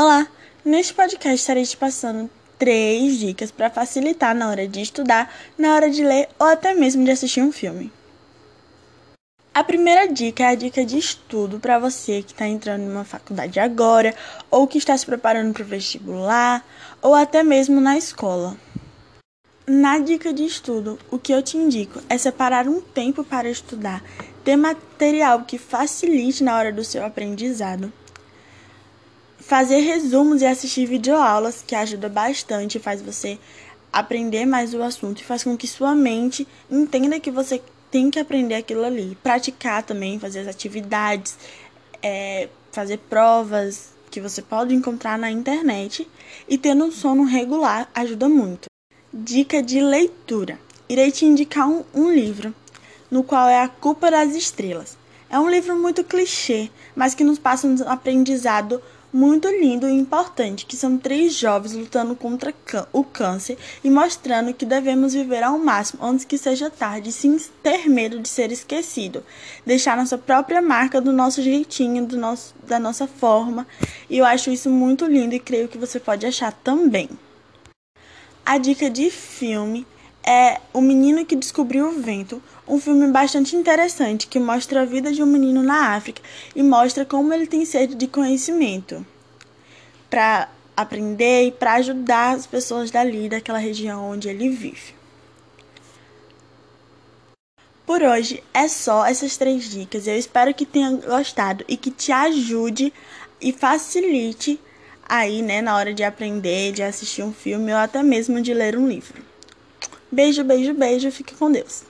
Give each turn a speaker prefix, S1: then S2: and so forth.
S1: Olá! Neste podcast estarei te passando três dicas para facilitar na hora de estudar, na hora de ler ou até mesmo de assistir um filme. A primeira dica é a dica de estudo para você que está entrando em uma faculdade agora, ou que está se preparando para o vestibular, ou até mesmo na escola. Na dica de estudo, o que eu te indico é separar um tempo para estudar, ter material que facilite na hora do seu aprendizado fazer resumos e assistir videoaulas, que ajuda bastante, faz você aprender mais o assunto e faz com que sua mente entenda que você tem que aprender aquilo ali. Praticar também, fazer as atividades, é, fazer provas que você pode encontrar na internet e tendo um sono regular ajuda muito. Dica de leitura: irei te indicar um, um livro, no qual é A Culpa das Estrelas. É um livro muito clichê, mas que nos passa um aprendizado muito lindo e importante, que são três jovens lutando contra o câncer e mostrando que devemos viver ao máximo antes que seja tarde, sem ter medo de ser esquecido, deixar nossa própria marca do nosso jeitinho, do nosso, da nossa forma. E eu acho isso muito lindo e creio que você pode achar também. A dica de filme é O Menino que Descobriu o Vento, um filme bastante interessante que mostra a vida de um menino na África e mostra como ele tem sede de conhecimento para aprender e para ajudar as pessoas dali, daquela região onde ele vive. Por hoje é só essas três dicas. Eu espero que tenha gostado e que te ajude e facilite aí, né, na hora de aprender, de assistir um filme ou até mesmo de ler um livro. Beijo, beijo, beijo. Fique com Deus.